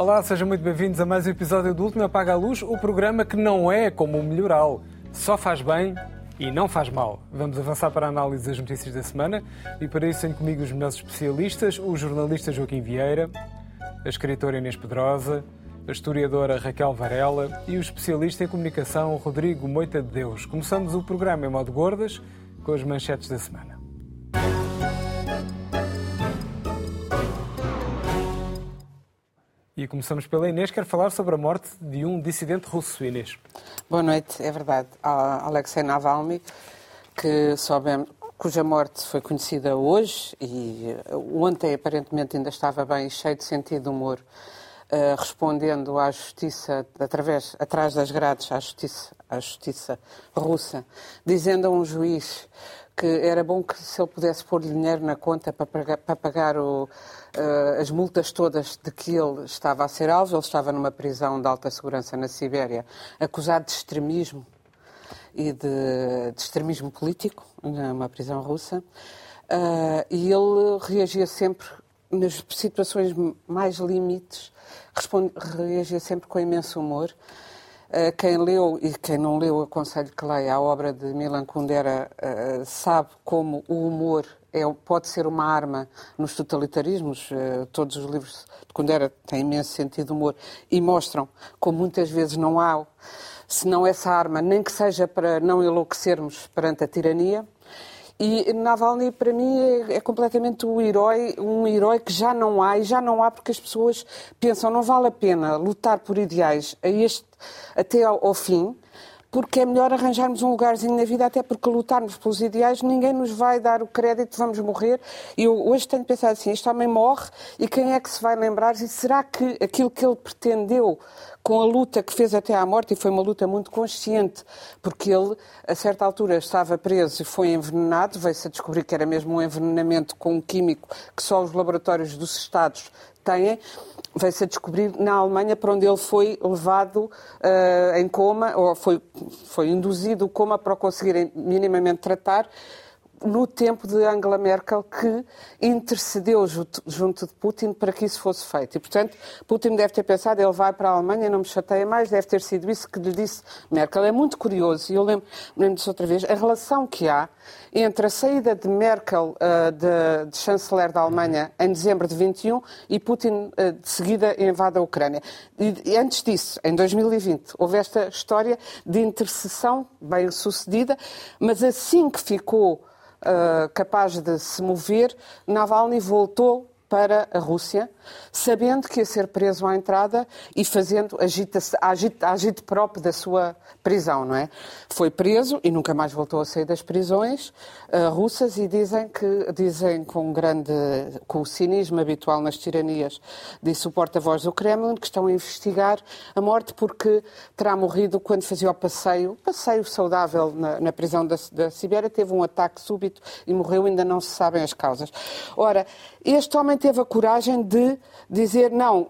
Olá, sejam muito bem-vindos a mais um episódio do Último Apaga a Luz, o programa que não é como o Melhoral, só faz bem e não faz mal. Vamos avançar para a análise das notícias da semana e para isso tenho comigo os melhores especialistas, o jornalista Joaquim Vieira, a escritora Inês Pedrosa, a historiadora Raquel Varela e o especialista em comunicação Rodrigo Moita de Deus. Começamos o programa em modo gordas com as manchetes da semana. E começamos pela Inês, quer falar sobre a morte de um dissidente russo, Inês. Boa noite, é verdade. Alexei Navalny, que soubemos, cuja morte foi conhecida hoje e eh, ontem aparentemente ainda estava bem cheio de sentido de humor, uh, respondendo à justiça, através, atrás das grades, à justiça, à justiça russa, dizendo a um juiz que era bom que se ele pudesse pôr dinheiro na conta para pagar, para pagar o, uh, as multas todas de que ele estava a ser alvo. Ele estava numa prisão de alta segurança na Sibéria, acusado de extremismo e de, de extremismo político, numa prisão russa. Uh, e ele reagia sempre, nas situações mais limites, responde, reagia sempre com imenso humor. Eh, quem leu e quem não leu, aconselho que leia a obra de Milan Kundera, uh, sabe como o humor é, pode ser uma arma nos totalitarismos. Uh, todos os livros de Kundera têm imenso sentido de humor e mostram como muitas vezes não há, se não essa arma, nem que seja para não enlouquecermos perante a tirania. E Navalny, para mim, é, é, completamente o herói, um herói que já não há, e já não há porque as pessoas pensam não vale a pena lutar por ideais a este, até ao, ao fim, porque é melhor arranjarmos um lugarzinho na vida, até porque lutarmos pelos ideais, ninguém nos vai dar o crédito, vamos morrer. E eu hoje tenho pensado assim: este homem morre e quem é que se vai lembrar? E será que aquilo que ele pretendeu com a luta que fez até à morte, e foi uma luta muito consciente, porque ele, a certa altura, estava preso e foi envenenado, veio-se a descobrir que era mesmo um envenenamento com um químico que só os laboratórios dos Estados têm, veio-se a descobrir na Alemanha, para onde ele foi levado uh, em coma, ou foi, foi induzido o coma para o conseguirem minimamente tratar, no tempo de Angela Merkel, que intercedeu junto de Putin para que isso fosse feito. E, portanto, Putin deve ter pensado, ele vai para a Alemanha, não me chateia mais, deve ter sido isso que lhe disse Merkel. É muito curioso, e eu lembro, lembro disso outra vez, a relação que há entre a saída de Merkel, uh, de, de, chanceler da Alemanha, em dezembro de 21, e Putin, uh, de seguida, invade a Ucrânia. E, e antes disso, em 2020, houve esta história de intercessão bem sucedida, mas assim que ficou uh, capaz de se mover, Navalny voltou para a Rússia, sabendo que ia ser preso à entrada e fazendo agita agite, agite próprio da sua prisão, não é? Foi preso e nunca mais voltou a sair das prisões uh, russas e dizem que dizem com grande com o cinismo habitual nas tiranias, disse o porta-voz do Kremlin que estão a investigar a morte porque terá morrido quando fazia o passeio, passeio saudável na, na prisão da, da Sibéria, teve um ataque súbito e morreu, ainda não se sabem as causas. Ora, este homem teve a coragem de dizer: não,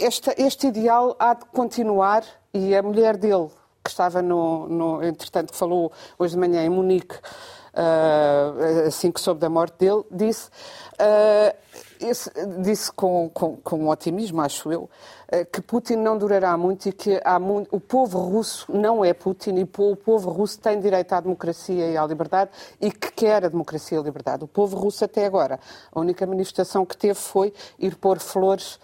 este, este ideal há de continuar, e a mulher dele, que estava no, no entretanto, que falou hoje de manhã em Munique, uh, assim que soube da morte dele, disse, uh, esse, disse com, com, com otimismo, acho eu, uh, que Putin não durará muito e que muito, o povo russo não é Putin e o povo russo tem direito à democracia e à liberdade e que quer a democracia e a liberdade. O povo russo até agora, a única manifestação que teve foi ir pôr flores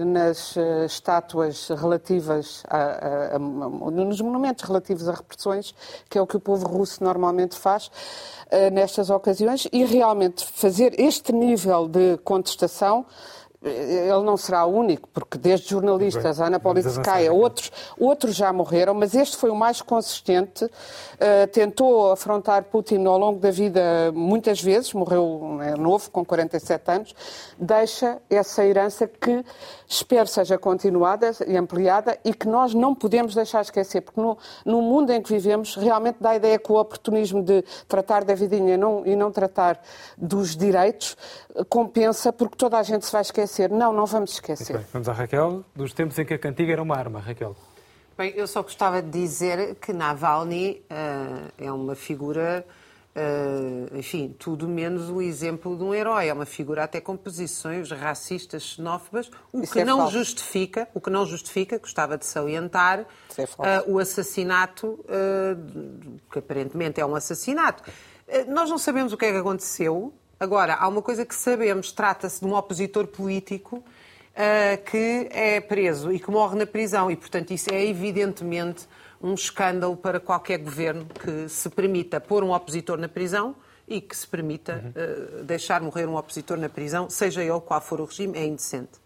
nas uh, estátuas relativas a, a, a, nos monumentos relativos a repressões, que é o que o povo russo normalmente faz uh, nestas ocasiões, e realmente fazer este nível de contestação ele não será o único, porque desde jornalistas, Ana Politskaya, outros, outros já morreram, mas este foi o mais consistente. Uh, tentou afrontar Putin ao longo da vida muitas vezes, morreu é, novo, com 47 anos. Deixa essa herança que espero seja continuada e ampliada e que nós não podemos deixar esquecer, porque no, no mundo em que vivemos, realmente dá a ideia que o oportunismo de tratar da vidinha não, e não tratar dos direitos compensa, porque toda a gente se vai esquecer esquecer. Não, não vamos esquecer. Bem, vamos à Raquel, dos tempos em que a cantiga era uma arma. Raquel. Bem, eu só gostava de dizer que Navalny uh, é uma figura Uh, enfim, tudo menos o exemplo de um herói. É uma figura até com posições racistas, xenófobas, o Isso que é não falso. justifica, o que não justifica, gostava de salientar, é uh, o assassinato, uh, que aparentemente é um assassinato. nós não sabemos o que é que aconteceu. Agora, há uma coisa que sabemos, trata-se de um opositor político que é preso e que morre na prisão, e portanto isso é evidentemente um escândalo para qualquer governo que se permita pôr um opositor na prisão e que se permita uhum. uh, deixar morrer um opositor na prisão, seja ele qual for o regime, é indecente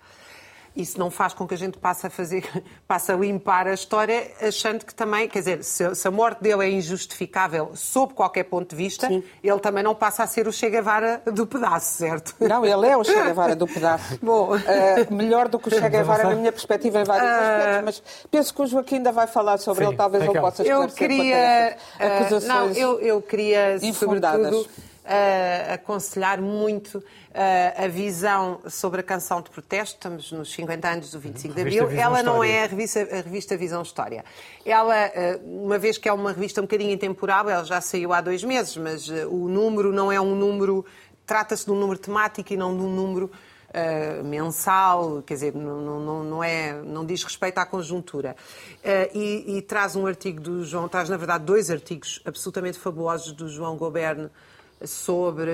isso não faz com que a gente passe a fazer, passe a limpar a história, achando que também, quer dizer, se, se a morte dele é injustificável sob qualquer ponto de vista, Sim. ele também não passa a ser o Che Guevara do pedaço, certo? Não, ele é o Che Guevara do pedaço. Bom, uh, melhor do que o Che Guevara na minha perspectiva em vários uh... aspectos, mas penso que o Joaquim ainda vai falar sobre Sim, ele, talvez ele possa esclarecer eu queria, uh, Não, eu, eu queria, sobretudo uh, aconselhar muito uh, a visão sobre a canção de protesto. Estamos nos 50 anos do 25 de Abril. Ela não é a revista, a revista Visão História. Ela, uh, uma vez que é uma revista um bocadinho intemporável, ela já saiu há dois meses, mas o número não é um número. Trata-se de um número temático e não de um número Uh, mensal, quer dizer, não, não, não, é, não diz respeito à conjuntura. Uh, e, e, traz um artigo do João, traz na verdade dois artigos absolutamente fabulosos do João Goberno sobre.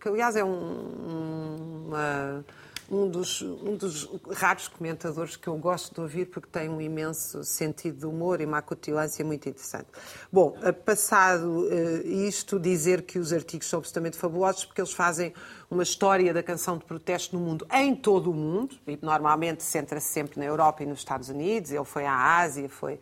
que aliás é um, uma, um, dos, um dos raros comentadores que eu gosto de ouvir porque tem um imenso sentido de humor e uma acutilância muito interessante. Bom, passado uh, isto, dizer que os artigos são absolutamente fabulosos porque eles fazem uma história da canção de protesto no mundo, em todo o mundo, e normalmente centra-se sempre na Europa e nos Estados Unidos, ele foi à Ásia, foi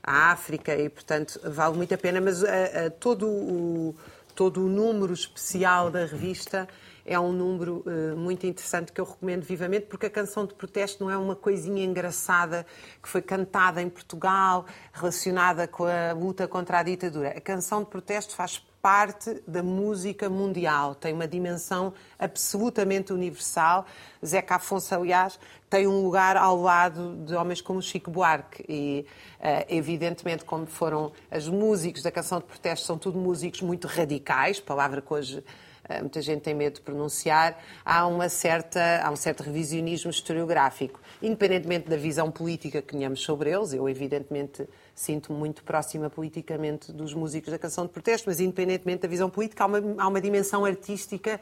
à África e, portanto, vale muito a pena, mas uh, uh, todo o todo o número especial da revista é um número uh, muito interessante que eu recomendo vivamente, porque a canção de protesto não é uma coisinha engraçada que foi cantada em Portugal, relacionada com a luta contra a ditadura. A canção de protesto faz parte da música mundial, tem uma dimensão absolutamente universal. Zeca Afonso, aliás, tem um lugar ao lado de homens como Chico Buarque e, uh, evidentemente, como foram os músicos da canção de protesto, são tudo músicos muito radicais, palavra que hoje uh, muita gente tem medo de pronunciar, há, uma certa, há um certo revisionismo historiográfico. Independentemente da visão política que tenhamos sobre eles, eu, evidentemente, sinto-me muito próxima politicamente dos músicos da canção de protesto, mas independentemente da visão política, há uma, há uma dimensão artística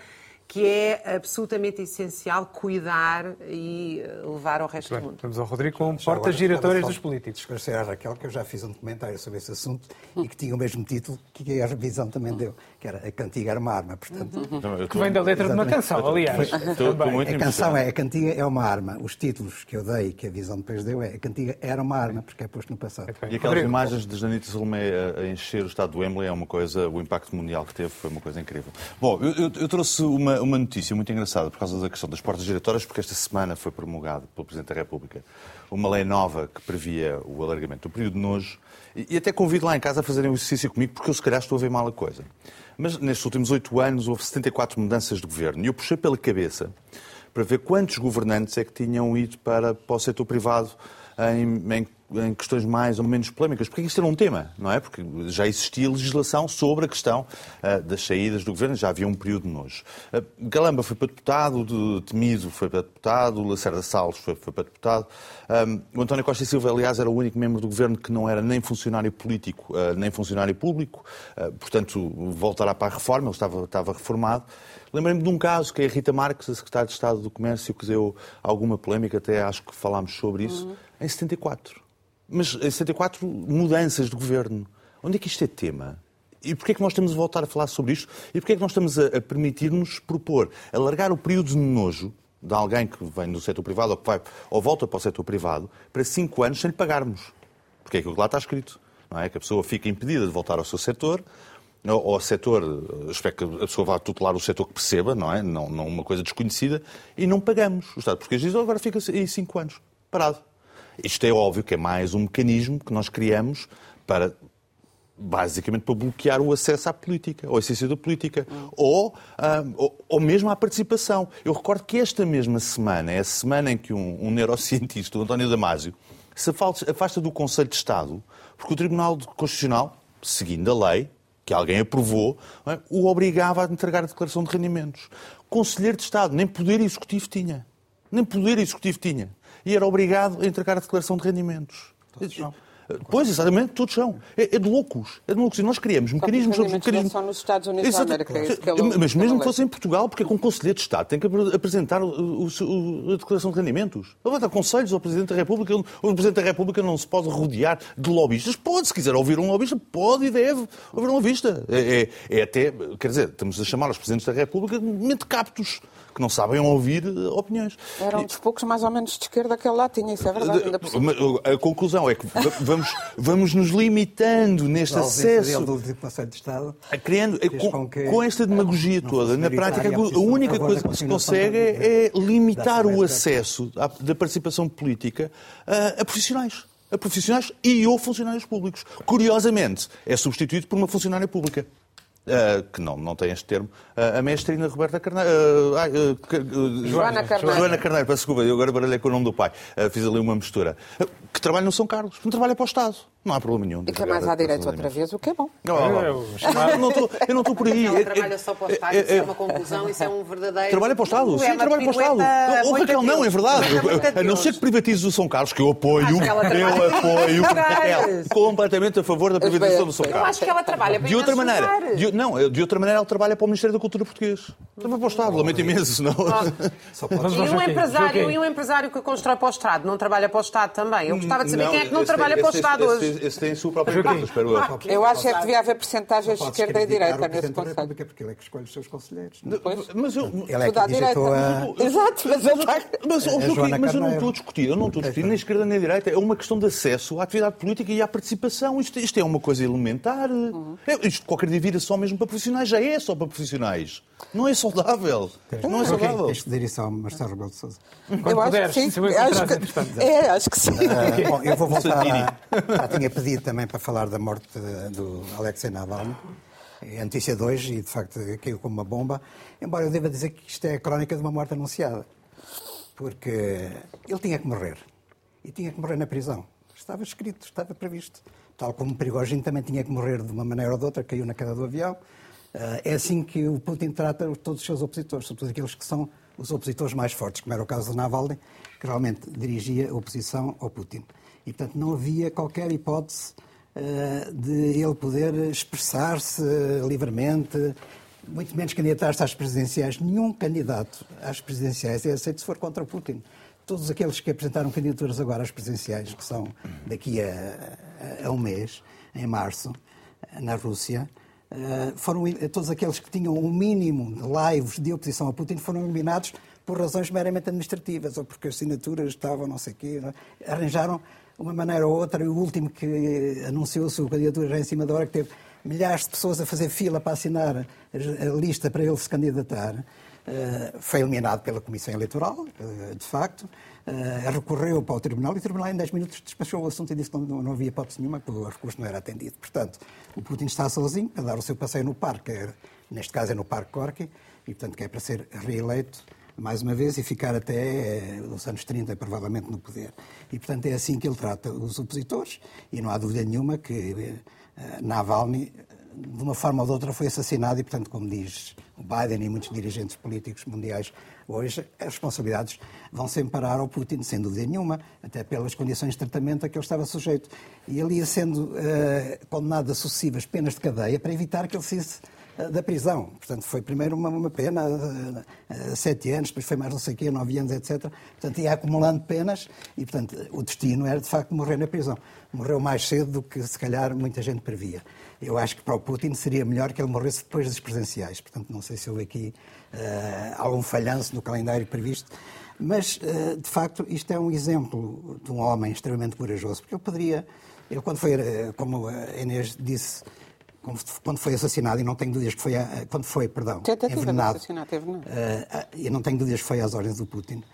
que é absolutamente essencial cuidar e levar ao resto Bem, do mundo. Vamos ao Rodrigo com portas giratórias dos políticos. Esclarecer à Raquel que eu já fiz um documentário sobre esse assunto e que tinha o mesmo título que a revisão também deu, que era A Cantiga era uma arma. Portanto, que vem da letra Exatamente. de uma canção, aliás. a canção é A Cantiga é uma arma. Os títulos que eu dei que a visão depois deu é A Cantiga era uma arma, porque é posto no passado. E aquelas Rodrigo. imagens de Janita Salomé a encher o estado do Wembley é uma coisa, o impacto mundial que teve foi uma coisa incrível. Bom, eu, eu trouxe uma, uma notícia muito engraçada por causa da questão das portas giratórias, porque esta semana foi promulgada pelo Presidente da República uma lei nova que previa o alargamento do período de nojo. E, até convido lá em casa a fazerem um exercício comigo, porque eu se calhar estou a ver mal a coisa. Mas nestes últimos oito anos houve 74 mudanças de governo e eu puxei pela cabeça para ver quantos governantes é que tinham ido para, para o setor privado em, em em questões mais ou menos polémicas, porque isto era um tema, não é? Porque já existia legislação sobre a questão uh, das saídas do governo, já havia um período de nojo. Uh, Galamba foi para deputado, de, Temido foi para deputado, Lacerda Salles foi, foi para deputado. Um, ah, o António Costa e Silva, aliás, era o único membro do governo que não era nem funcionário político, uh, nem funcionário público, portanto, voltará para a reforma, ele estava, estava reformado. Lembrei-me de um caso que é a Rita Marques, a secretária de Estado do Comércio, que deu alguma polémica, até acho que falámos sobre isso, uhum. Em 74. Mas em 74, mudanças de governo. Onde é que isto é tema? E porquê é que nós estamos a voltar a falar sobre isto? E porquê é que nós estamos a, permitir-nos propor alargar o período de nojo de alguém que vem do setor privado ou que vai ou volta para o setor privado para cinco anos sem lhe pagarmos? Porque é aquilo que lá está escrito. Não é? Que a pessoa fica impedida de voltar ao seu setor, ou ao setor, espero que a pessoa vá tutelar o setor que perceba, não é? Não, não uma coisa desconhecida, e não pagamos. O Estado português diz, oh, agora fica aí cinco anos, parado. Isto é óbvio que é mais um mecanismo que nós criamos para basicamente para bloquear o acesso à política, ou à essência da política, hum. ou, ou, ou, mesmo à participação. Eu recordo que esta mesma semana, é a semana em que um, um neurocientista, o António Damasio, se afasta do Conselho de Estado, porque o Tribunal Constitucional, seguindo a lei, que alguém aprovou, é? o obrigava a entregar a declaração de rendimentos. Conselheiro de Estado, nem poder executivo tinha. Nem poder executivo tinha. E era obrigado a entregar a declaração de rendimentos. Pois, exatamente, todos são. É, é, de loucos. É de loucos. E nós criamos mecanismos... mecanismos... Só nos Estados Unidos Exato. da América. É que ele, Mas mesmo que fosse em Portugal, porque é com o Conselheiro de Estado tem que apresentar o, o, a declaração de rendimentos. Ele vai dar conselhos ao Presidente da República. O Presidente da República não se pode rodear de lobistas. Pode, se quiser ouvir um lobista, pode e deve ouvir um lobista. É, é, é até, quer dizer, estamos a chamar os Presidentes da República de mentecaptos que não sabem ouvir eh, opiniões. Eram dos poucos mais ou menos de esquerda que ele lá tinha, isso é verdade. A conclusão é que vamos, vamos nos limitando neste acesso. do Conselho de Estado. Criando, com, com, esta demagogia não, toda, na prática, a única coisa que se consegue é, é limitar o acesso da participação política a, a profissionais a profissionais e ou funcionários públicos. Curiosamente, é substituído por uma funcionária pública. Uh, que não, não tem este termo, uh, a mestrina Roberta Carneiro. Uh, Joana Carneiro. Joana Carneiro, peço desculpa, eu agora baralhei com o nome do pai. fiz ali uma mistura. que trabalha no São Carlos, não trabalha para o Estado. Não há problema nenhum. E que é mais à direita outra vez, o que é bom. Não, eu não estou por aí. Ela trabalha só para o Estado, isso é uma conclusão, isso é um verdadeiro. Trabalha para o Estado, sim, trabalha para o Estado. O Raquel não, é verdade. A não ser que privatize o São Carlos, que eu apoio, eu apoio completamente a favor da privatização do São Carlos. Eu acho que ela trabalha de outra maneira. Não, de outra maneira ela trabalha para o Ministério da Cultura português. Trabalha para o Estado, lamento imenso, não. E um empresário, e um empresário que constrói para o Estado não trabalha para o Estado também? Eu gostava de saber quem é que não trabalha para o Estado hoje esse tem a sua própria empresa, espero eu. Eu acho é que devia haver percentagens de esquerda e direita nesse Conselho. Porque ele é que escolhe os seus conselheiros. Mas eu... Ele é que visitou a... Exato, mas ele está... Mas, mas eu não estou a discutir, eu não estou a discutir nem esquerda nem direita. É uma questão de acesso à atividade política e à participação. Isto, isto é uma coisa elementar. Uhum. É, isto qualquer dia vira só mesmo para profissionais. Já é só para profissionais. Não é saudável. Não é saudável. Tens de dizer isso ao Marcelo Rebelo de Sousa. Eu acho que sim. Acho que, é, acho que sim. Uh, bom, eu vou voltar a... Já tinha pedido também para falar da morte do Alexei Navalny. É a notícia de hoje e, de facto, caiu como uma bomba. Embora eu deva dizer que isto é a crónica de uma morte anunciada. Porque ele tinha que morrer. E tinha que morrer na prisão. Estava escrito, estava previsto. Tal como Prigogine também tinha que morrer de uma maneira ou de outra, caiu na queda do avião. Eh, é assim que o Putin trata todos os seus opositores, sobretudo aqueles que são os opositores mais fortes, como era o caso de Navalny, que realmente dirigia a oposição ao Putin. E, portanto, não havia qualquer hipótese uh, de ele poder expressar-se livremente, muito menos candidatar-se às presidenciais. Nenhum candidato às presidenciais é aceito se for contra Putin. Todos aqueles que apresentaram candidaturas agora às presidenciais, que são daqui a, a, um mês, em março, na Rússia, Uh, foram todos aqueles que tinham o um mínimo de lives de oposição a Putin foram eliminados por razões meramente administrativas ou porque as assinaturas estavam não sei quê. Não? É? Arranjaram uma maneira ou outra. E o último que anunciou a sua candidatura já em cima da hora, que teve milhares de pessoas a fazer fila para assinar a lista para ele se candidatar, eh, foi eliminado pela Comissão Eleitoral, eh, de facto. Eh, recorreu para o Tribunal e o Tribunal em 10 minutos despachou o assunto e disse que não, não havia hipótese nenhuma, que o recurso não era atendido. Portanto, o Putin está sozinho para dar o seu passeio no parque, neste caso é no Parque Corky, e portanto que é para ser reeleito mais uma vez e ficar até os anos 30, provavelmente, no poder. E, portanto, é assim que ele trata os opositores e não há dúvida nenhuma que Navalny de uma forma ou de outra, foi assassinado e, portanto, como diz o Biden e muitos dirigentes políticos mundiais hoje, as responsabilidades vão sempre parar ao Putin, sem dúvida nenhuma, até pelas condições de tratamento a que ele estava sujeito. E ele ia sendo condenado a sucessivas penas de cadeia para evitar que ele uh, da prisão. Portanto, foi primeiro uma, uma pena, uh, sete anos, depois foi mais não sei o quê, nove anos, etc. Portanto, ia acumulando penas e, portanto, o destino era, de facto, morrer na prisão. Morreu mais cedo do que, se calhar, muita gente previa. Eu acho que para o Putin seria melhor que ele morresse depois das presidenciais. Portanto, não sei se houve aqui uh, algum falhanço no calendário previsto. Mas, uh, de facto, isto é um exemplo de um homem extremamente corajoso, porque ele poderia, ele quando foi, como a Inês disse, quando foi assassinado, e não tenho dúvidas que foi, quando foi, perdão, envenenado, uh, e não tenho dúvidas que foi às ordens do Putin, uh,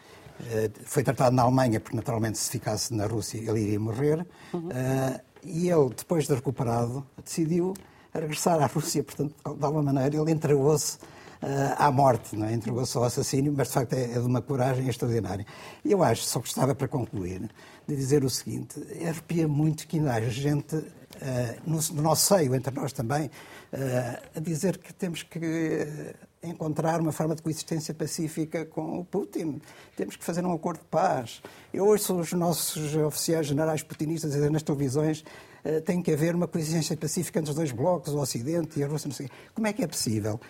foi tratado na Alemanha, porque naturalmente se ficasse na Rússia ele iria morrer, uhum. uh, e ele, depois de recuperado, decidiu regressar à Rússia. Portanto, de alguma maneira, ele entregou-se à morte, não é? entregou-se ao assassínio, mas de facto é, é de uma coragem extraordinária. E eu acho, só gostava para concluir, de dizer o seguinte: arrepia muito que ainda haja gente no, no, nosso seio, entre nós também, uh, a dizer que temos que encontrar uma forma de coexistência pacífica com o Putin. Temos que fazer um acordo de paz. Eu ouço os nossos oficiais generais putinistas dizer nas televisões uh, tem que haver uma coexistência pacífica entre os dois blocos, o Ocidente e a Rússia. Como é que é possível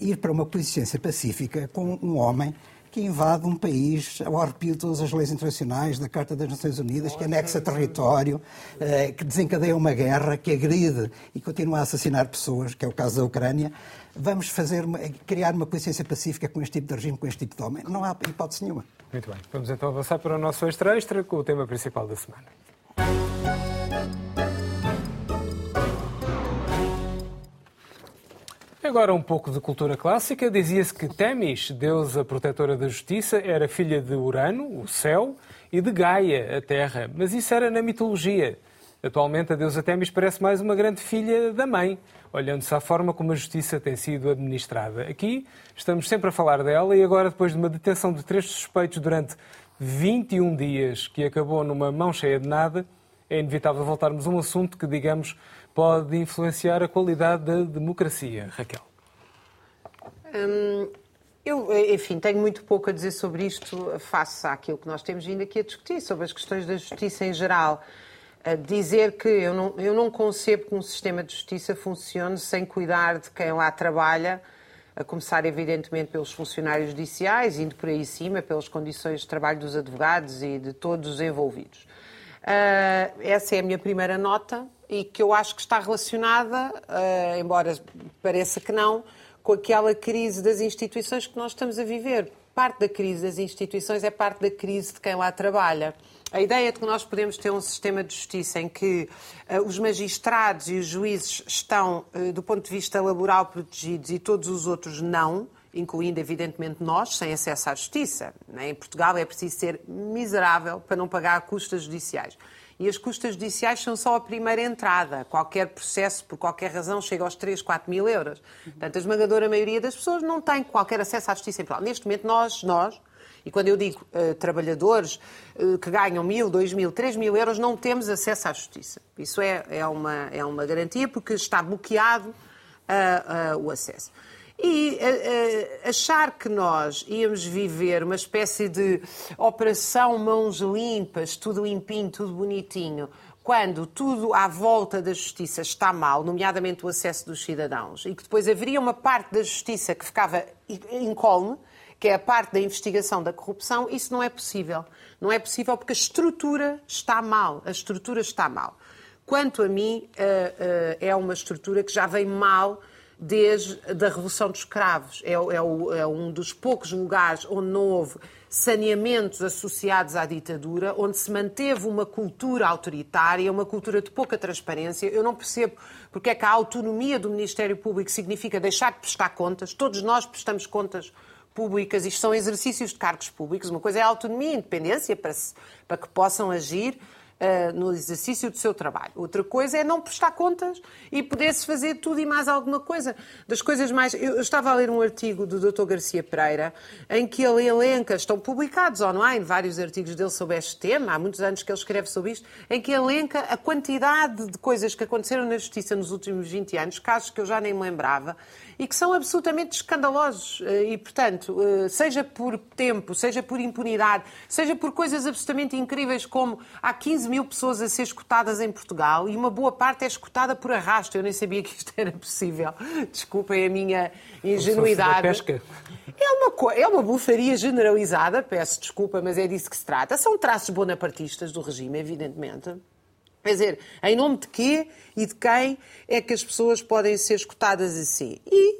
ir para uma coexistência pacífica com um homem que invade um país ao arrepio de todas as leis internacionais, da Carta das Nações Unidas, que anexa território, uh, que desencadeia uma guerra, que agride e continua a assassinar pessoas, que é o caso da Ucrânia vamos fazer uma, criar uma consciência pacífica com este tipo de regime, com este tipo de homem. Não há hipótese nenhuma. Muito bem. Vamos então avançar para o nosso extra extra com o tema principal da semana. Agora um pouco de cultura clássica. Dizia-se que Temis, deusa protetora da justiça, era filha de Urano, o céu, e de Gaia, a terra. Mas isso era na mitologia. Atualmente a deusa Temis parece mais uma grande filha da mãe olhando-se à forma como a justiça tem sido administrada. Aqui estamos sempre a falar dela e agora, depois de uma detenção de três suspeitos durante 21 dias, que acabou numa mão cheia de nada, é inevitável voltarmos a um assunto que, digamos, pode influenciar a qualidade da democracia. Raquel. Hum, eu, enfim, tenho muito pouco a dizer sobre isto face àquilo que nós temos vindo aqui a discutir, sobre as questões da justiça em geral dizer que eu não, eu não concebo que um sistema de justiça funcione sem cuidar de quem lá trabalha, a começar, evidentemente, pelos funcionários judiciais, indo por aí cima, pelas condições de trabalho dos advogados e de todos os envolvidos. Uh, essa é a minha primeira nota e que eu acho que está relacionada, uh, embora pareça que não, com aquela crise das instituições que nós estamos a viver. Parte da crise das instituições é parte da crise de quem lá trabalha. A ideia de que nós podemos ter um sistema de justiça em que uh, os magistrados e os juízes estão, uh, do ponto de vista laboral, protegidos e todos os outros não, incluindo, evidentemente, nós, sem acesso à justiça. Né? Em Portugal é preciso ser miserável para não pagar custas judiciais. E as custas judiciais são só a primeira entrada. Qualquer processo, por qualquer razão, chega aos 3, 4 mil euros. Portanto, a esmagadora maioria das pessoas não tem qualquer acesso à justiça em Portugal. Neste momento, nós, nós e quando eu digo uh, trabalhadores uh, que ganham mil, dois mil, três mil euros, não temos acesso à justiça. Isso é, é, uma, é uma garantia porque está bloqueado uh, o acesso. E achar que nós íamos viver uma espécie de operação mãos limpas, tudo limpinho, tudo bonitinho, quando tudo à volta da justiça está mal, nomeadamente o acesso dos cidadãos, e que depois haveria uma parte da justiça que ficava incólume, que é a parte da investigação da corrupção, isso não é possível. Não é possível porque a estrutura está mal. A estrutura está mal. Quanto a mim, eh, é uma estrutura que já vem mal desde a Revolução dos Escravos. É, é, é, um dos poucos lugares onde não houve saneamentos associados à ditadura, onde se manteve uma cultura autoritária, uma cultura de pouca transparência. Eu não percebo porque é que a autonomia do Ministério Público significa deixar de prestar contas. Todos nós prestamos contas públicas, isto são exercícios de cargos públicos, uma coisa é a autonomia e independência para, se, para que possam agir uh, no exercício do seu trabalho. Outra coisa é não prestar contas e poder-se fazer tudo e mais alguma coisa. Das coisas mais. Eu, estava a ler um artigo do Dr. Garcia Pereira em que ele elenca, estão publicados online vários artigos dele sobre este tema, há muitos anos que ele escreve sobre isto, em que elenca a quantidade de coisas que aconteceram na Justiça nos últimos 20 anos, casos que eu já nem me lembrava, e que são absolutamente escandalosos. Eh, e, portanto, eh, seja por tempo, seja por impunidade, seja por coisas absolutamente incríveis como há 15 mil pessoas a ser escutadas em Portugal e uma boa parte é escutada por arrasto. Eu nem sabia que isto era possível. Desculpem a minha ingenuidade. Pesca. É uma, é uma bufaria generalizada, peço desculpa, mas é disso que se trata. São traços bonapartistas do regime, evidentemente. Quer dizer, em nome de quê e de quem é que as pessoas podem ser escutadas assim? E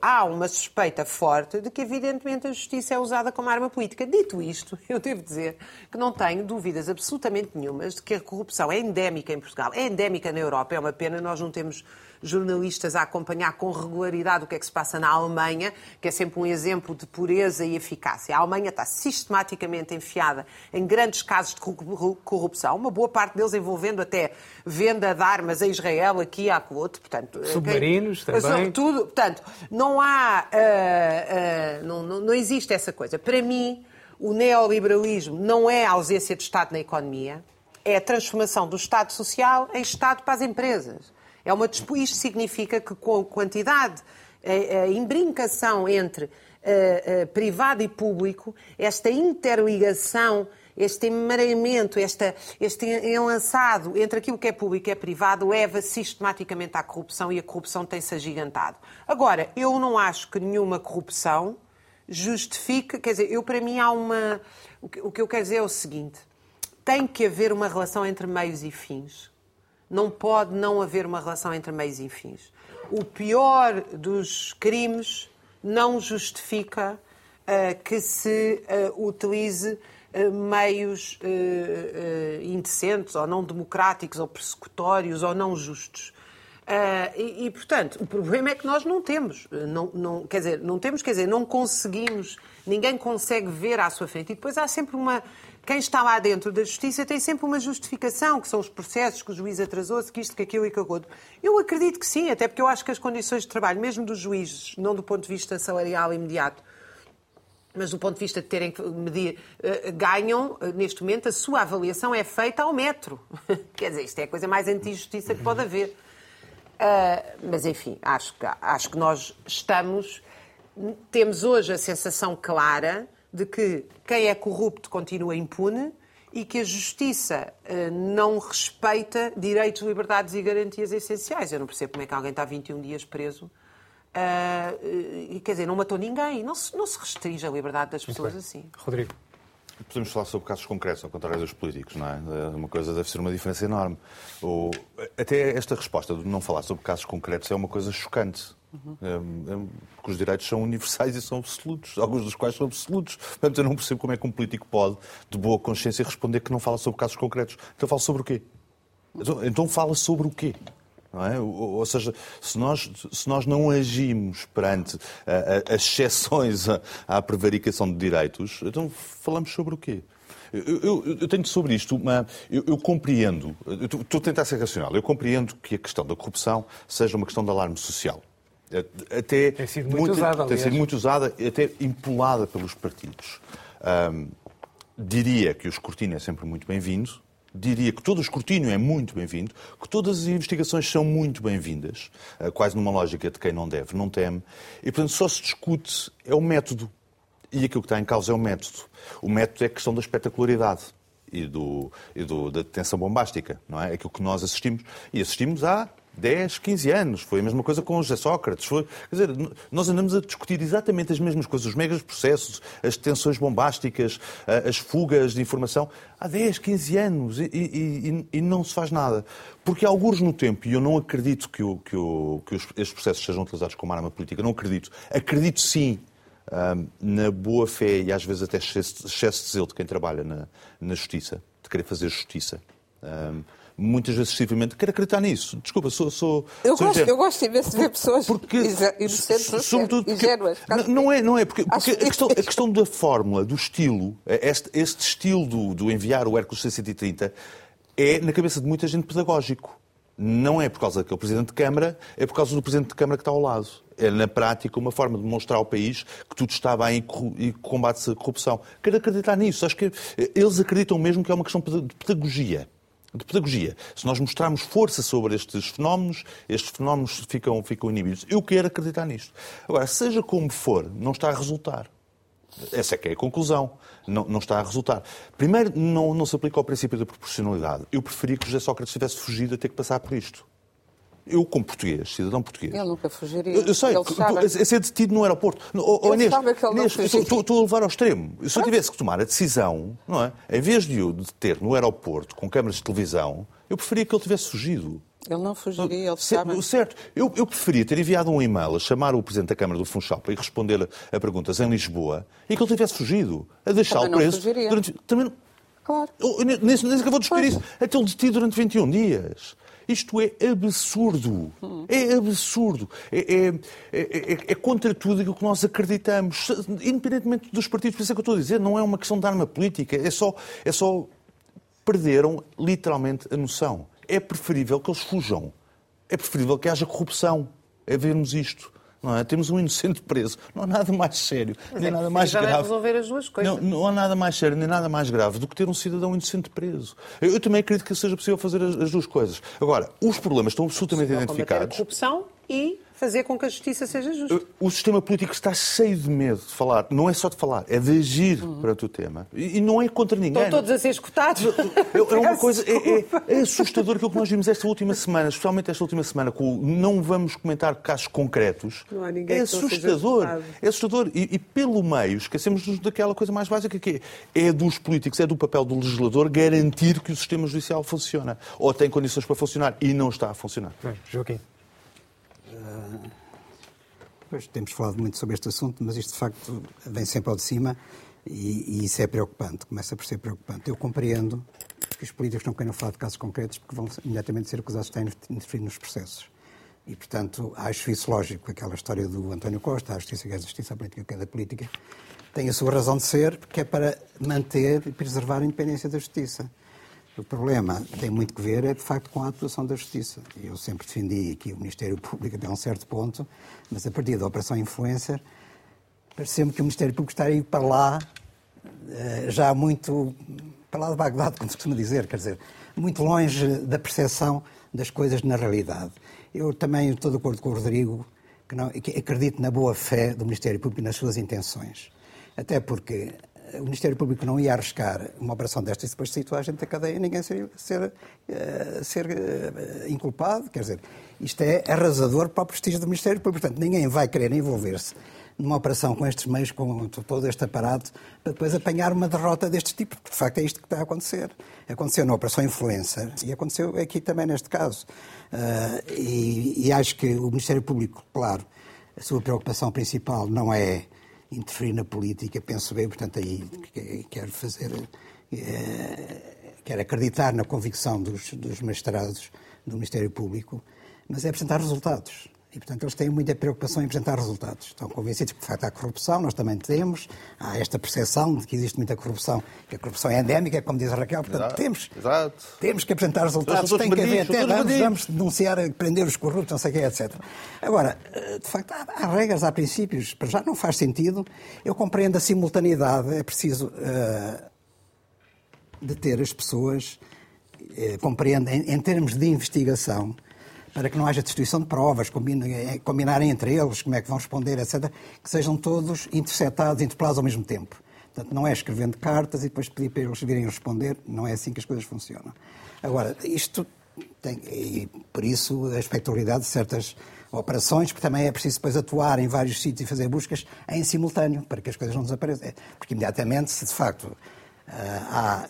há uma suspeita forte de que, evidentemente, a justiça é usada como arma política. Dito isto, eu devo dizer que não tenho dúvidas absolutamente nenhumas de que a corrupção é endémica em Portugal, é endémica na Europa. É uma pena nós não temos jornalistas a acompanhar com regularidade o que é que se passa na Alemanha, que é sempre um exemplo de pureza e eficácia. A Alemanha está sistematicamente enfiada em grandes casos de corrupção, uma boa parte deles envolvendo até venda de armas a Israel, aqui a outro, portanto... Submarinos quem, também. Tudo, portanto, não há... Uh, uh, não, não, não existe essa coisa. Para mim, o neoliberalismo não é a ausência de Estado na economia, é a transformação do Estado social em Estado para as empresas. É uma, isto significa que com a quantidade, a, a imbrincação entre a, a, privado e público, esta interligação, este emaranhamento, esta, este enlaçado entre aquilo que é público e é privado leva sistematicamente à corrupção e a corrupção tem-se agigantado. Agora, eu não acho que nenhuma corrupção justifica, quer dizer, eu para mim há uma. O que eu quero dizer é o seguinte: tem que haver uma relação entre meios e fins. Não pode não haver uma relação entre meios e fins. O pior dos crimes não justifica uh, que se uh, utilize uh, meios indecentes ou não democráticos ou persecutórios ou não justos. E, e, portanto, o problema é que nós não temos. Não, não, quer dizer, não temos, quer dizer, não conseguimos, ninguém consegue ver à sua frente. E depois há sempre uma. Quem está lá dentro da justiça tem sempre uma justificação, que são os processos que o juiz atrasou-se, que isto, que aquilo e que aquilo. Eu acredito que sim, até porque eu acho que as condições de trabalho, mesmo dos juízes, não do ponto de vista salarial imediato, mas do ponto de vista de terem que medir, uh, ganham, uh, neste momento, a sua avaliação é feita ao metro. Quer dizer, isto é a coisa mais anti-justiça que pode haver. Uh, mas, enfim, acho que, acho que nós estamos. Temos hoje a sensação clara de que quem é corrupto continua impune e que a justiça uh, não respeita direitos, liberdades e garantias essenciais. Eu não percebo como é que alguém está 21 dias preso. Uh, e quer dizer, não matou ninguém. Não se, não se restringe a liberdade das pessoas assim. Rodrigo. Podemos falar sobre casos concretos, ao contrário dos políticos, não é? é? Uma coisa deve ser uma diferença enorme. Ou, até esta resposta de não falar sobre casos concretos é uma coisa chocante. Uhum. Porque os direitos são universais e são absolutos, alguns dos quais são absolutos. Portanto, eu não percebo como é que um político pode, de boa consciência, responder que não fala sobre casos concretos. Então fala sobre o quê? Então, então fala sobre o quê? É? Ou, seja, se nós, se nós não agimos perante as exceções à, à prevaricação de direitos, então falamos sobre o quê? Eu, eu, eu, tenho sobre isto uma. Eu, eu compreendo, estou a tentar ser racional, eu compreendo que a questão da corrupção seja uma questão de alarme social. Até tem sido muito, muito usada, Tem sido muito usada, até empolada pelos partidos. Diria que o escrutínio é sempre muito bem-vindo, diria que todo o escrutínio é muito bem-vindo, que todas as investigações são muito bem-vindas, eh, quase numa lógica de quem não deve, não teme, e portanto só se discute é o método. E aquilo que está em causa é o método. O método é a questão da espetacularidade e, do, e do, da detenção bombástica, não é? Aquilo que nós assistimos. E assistimos há 10, 15 anos. Foi a mesma coisa com o José Sócrates. Foi, quer dizer, nós andamos a discutir exatamente as mesmas coisas, os megas processos, as detenções bombásticas, as fugas de informação, há 10, 15 anos e, e, e não se faz nada. Porque há alguns no tempo, e eu não acredito que, o, que, o, que os, estes processos sejam utilizados como arma política, não acredito. Acredito sim um, na boa fé e às vezes até excesso, excesso de zelo de quem trabalha na, na justiça, de querer fazer justiça. Um, muitas vezes excessivamente, quero acreditar nisso. Desculpa, sou. sou eu, sou gosto, eu gosto imenso de ver pessoas porque, inocentes, sobretudo porque, ingênuas. Não é, não é, porque, porque a, questão, a questão da fórmula, do estilo, este, este estilo do, do enviar o Hércules 630 é, na cabeça de muita gente, pedagógico. Não é por causa daquele Presidente de Câmara, é por causa do Presidente de Câmara que está ao lado. É, na prática, uma forma de mostrar ao país que tudo está bem e combate-se a corrupção. Quero acreditar nisso. Acho que eles acreditam mesmo que é uma questão de pedagogia de pedagogia. Se nós mostrarmos força sobre estes fenómenos, estes fenómenos ficam, ficam inibidos. Eu quero acreditar nisto. Agora, seja como for, não está a resultar. Essa é que é a conclusão. Não, não está a resultar. Primeiro, não, não se aplica ao princípio da proporcionalidade. Eu preferia que José Sócrates tivesse fugido a ter que passar por isto. Eu, como português, cidadão português. Ele nunca fugiria. Eu, eu sei, ele sabe... ser detido no aeroporto. Oh, sabe que ele não estou, a levar ao extremo. Se eu tivesse que tomar a decisão, não é? Em vez de o deter no aeroporto com câmaras de televisão, eu preferia que ele tivesse fugido. Ele não fugiria, ele sabe. Certo. Eu, eu preferia ter enviado um e-mail a chamar o Presidente da Câmara do Funchal para ir responder a, a, perguntas em Lisboa e que ele tivesse fugido, a deixá-lo preso. Fugiria. Durante... Também Claro. Eu, nem, nem sequer vou discutir isso. Até ele detido durante 21 dias. Isto é absurdo. É absurdo. É, é, é, é, contra tudo o que nós acreditamos, independentemente dos partidos. Por isso é que eu estou a dizer, não é uma questão de arma política, é só, é só perderam literalmente a noção. É preferível que eles fujam. É preferível que haja corrupção. É vermos isto. Não é? Temos um inocente preso. Não há nada mais sério, Mas nem é nada mais grave. resolver as duas coisas. Não, não, há nada mais sério, nem nada mais grave do que ter um cidadão inocente preso. Eu, eu também acredito que seja possível fazer as, as, duas coisas. Agora, os problemas estão absolutamente identificados. A corrupção e fazer com que a justiça seja justa. O sistema político está cheio de medo de falar. Não é só de falar, é de agir uhum. perante o tema. E não é contra ninguém. Estão todos a ser escutados. É, é uma coisa. É, é, é, assustador aquilo que nós vimos esta última semana, especialmente esta última semana, com o não vamos comentar casos concretos. Não há ninguém é assustador. É assustador. E, e, pelo meio, esquecemos daquela coisa mais básica que é, é dos políticos, é do papel do legislador garantir que o sistema judicial funciona. Ou tem condições para funcionar e não está a funcionar. Bem, Joaquim. Pois, temos falado muito sobre este assunto, mas isto de facto vem sempre ao de cima e, e, isso é preocupante, começa por ser preocupante. Eu compreendo que os políticos não queiram falar de casos concretos porque vão imediatamente ser acusados de estar interferir nos processos. E, portanto, acho isso lógico, aquela história do António Costa, a justiça que é a justiça, a política que é da política, tem a sua razão de ser, porque é para manter e preservar a independência da justiça. O problema tem muito que ver, é de facto, com a atuação da Justiça. Eu sempre defendi que o Ministério Público até um certo ponto, mas a partir da Operação Influencer, pareceu-me que o Ministério Público está aí para lá, eh, já muito. para lá de Bagdade, como se costuma dizer, quer dizer, muito longe da percepção das coisas na realidade. Eu também estou de acordo com o Rodrigo, que, não, que acredito na boa fé do Ministério Público e nas suas intenções. Até porque o Ministério Público não ia arriscar uma operação destas e depois situar a gente da cadeia ninguém ser, ser, eh, ser uh, inculpado. Quer dizer, isto é arrasador para o prestígio do Ministério Público. Portanto, ninguém vai querer envolver-se numa operação com estes meios, com todo este aparato, para depois apanhar uma derrota deste tipo. De facto, é isto que está a acontecer. Aconteceu na Operação Influencer e aconteceu aqui também neste caso. Uh, e, e acho que o Ministério Público, claro, a sua preocupação principal não é interferir na política, penso bem, portanto, aí quero fazer. É, quero acreditar na convicção dos, dos magistrados do Ministério Público, mas é apresentar resultados. E, portanto, eles têm muita preocupação em apresentar resultados. Estão convencidos que, de facto, há corrupção, nós também temos. Há esta percepção de que existe muita corrupção, que a corrupção é endémica, como diz a Raquel. Portanto, exato, temos, exato. temos que apresentar resultados. Tem que haver, até vamos, vamos denunciar, prender os corruptos, não sei o que, etc. Agora, eh, de facto, há, há, regras, há princípios. Para já não faz sentido. Eu compreendo a simultaneidade. É preciso uh, deter as pessoas, uh, compreendo, em, em termos de investigação, para que não haja destruição de provas, eh, combinarem entre eles como é que vão responder, etc., que sejam todos interceptados, interpelados ao mesmo tempo. Portanto, não é escrevendo cartas e depois pedir para eles virem responder, não é assim que as coisas funcionam. Agora, isto tem, e por isso a espectralidade de certas operações, porque também é preciso depois atuar em vários sítios e fazer buscas em simultâneo, para que as coisas não desapareçam. É, porque imediatamente, se de facto eh, há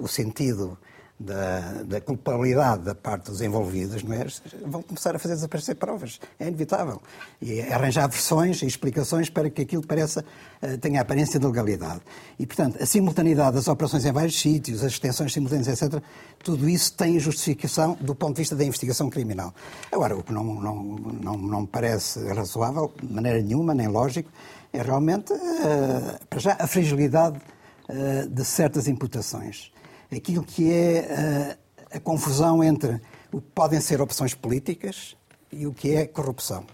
uh, o sentido da, da, culpabilidade da parte dos envolvidos, não é? vão começar a fazer desaparecer provas. É inevitável. E arranjar versões e explicações para que aquilo pareça, uh, tenha a aparência de legalidade. E, portanto, a simultaneidade das operações em vários sítios, as extensões simultâneas, etc., tudo isso tem justificação do ponto de vista da investigação criminal. Agora, o que não, não, não, não me parece razoável, de maneira nenhuma, nem lógico, é realmente, uh, para já, a fragilidade uh, de certas imputações aquilo que é a, eh, a confusão entre o que podem ser opções políticas e o que é corrupção.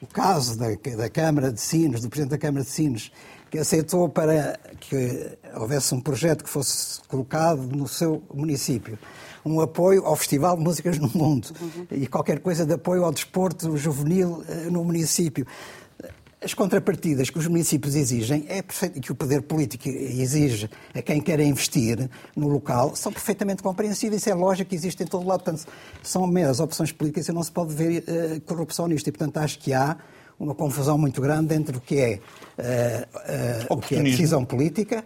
O caso da, da Câmara de Sines, do Presidente da Câmara de Sines, que aceitou para que houvesse um projeto que fosse colocado no seu município, um apoio ao Festival de Músicas no Mundo uhum. e qualquer coisa de apoio ao desporto juvenil eh, no município. As contrapartidas que os municípios exigem, é que o poder político exige a quem quer investir no local, são perfeitamente compreensíveis. Isso é lógico que existe em todo lado. Portanto, são meras opções políticas e não se pode ver uh, corrupção nisto. E, portanto, acho que há uma confusão muito grande entre o que é, uh, uh, o que é decisão política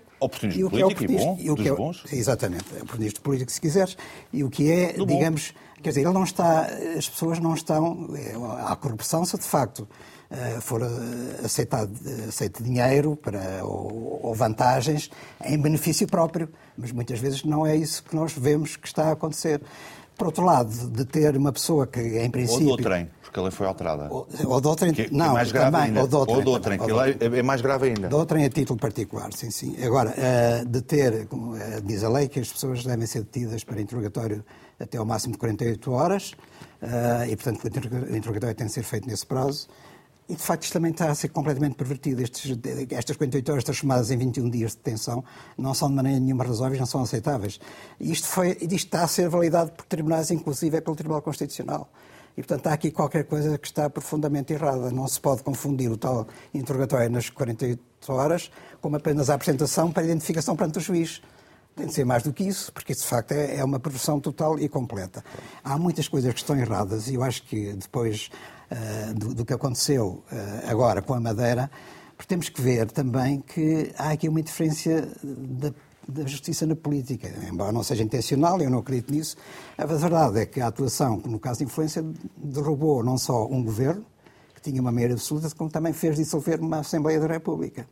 e o que é oportunismo. E o que é, bons. Exatamente, oportunismo político, se quiseres, e o que é, Do digamos, bom. quer dizer, ele não está, as pessoas não estão, há corrupção se de facto for eh, aceitado, aceito dinheiro para, ou, ou, vantagens em benefício próprio. Mas muitas vezes não é isso que nós vemos que está a acontecer. Por outro lado, de ter uma pessoa que, em princípio... Ou do trem, porque a lei foi alterada. Ou, ou do trem, que, que não, é mais grave também, ainda. ou do trem. Ou do trem, que lá é, é mais grave ainda. Do trem a título particular, sim, sim. Agora, eh, de ter, como eh, diz a lei, que as pessoas devem ser detidas para interrogatório até ao máximo de 48 horas, eh, e, portanto, o interrogatório tem de ser feito nesse prazo. E, de facto, isto também está a ser completamente pervertido. Estes, estas 48 horas transformadas em 21 dias de detenção não são de maneira nenhuma razoáveis, não são aceitáveis. E isto, foi, isto está a ser validado por tribunais, inclusive é pelo Tribunal Constitucional. E, portanto, há aqui qualquer coisa que está profundamente errada. Não se pode confundir o tal interrogatório nas 48 horas com apenas a apresentação para a identificação perante o juiz. Tem de ser mais do que isso, porque isso, de facto, é, é uma perversão total e completa. Há muitas coisas que estão erradas e eu acho que depois uh, do, do, que aconteceu uh, agora com a Madeira, temos que ver também que há aqui uma interferência da da justiça na política. Embora não seja intencional, eu não acredito nisso, a verdade é que a atuação, no caso de influência, derrubou não só um governo, que tinha uma maioria absoluta, como também fez dissolver uma Assembleia da República.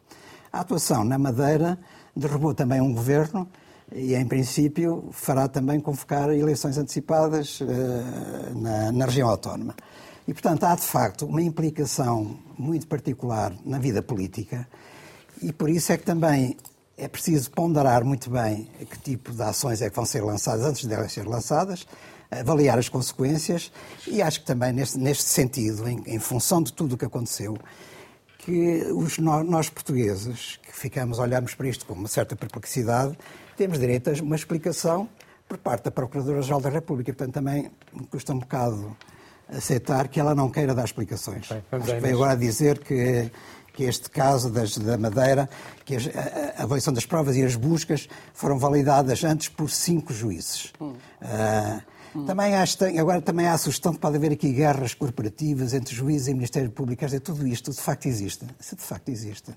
A atuação na Madeira derrubou também um governo e, em princípio, fará também convocar eleições antecipadas uh, na, na região autónoma. E, portanto, há de facto uma implicação muito particular na vida política e por isso é que também é preciso ponderar muito bem que tipo de ações é que vão ser lançadas antes de elas serem lançadas, avaliar as consequências e acho que também neste, neste sentido, em, em, função de tudo o que aconteceu, que os, nós portugueses, que ficamos, olhamos para isto com uma certa perplexidade, temos direito a uma explicação por parte da Procuradora-Geral da República. Portanto, também me custa um bocado aceitar que ela não queira dar explicações. Bem, Veio agora dizer que que este caso das, da Madeira, que a, a, avaliação das provas e as buscas foram validadas antes por cinco juízes. Hum. Uh, Também há, agora também há a sugestão de que pode haver aqui guerras corporativas entre juízes e Ministério Público. Quer dizer, tudo isto de facto existe. Se de facto existe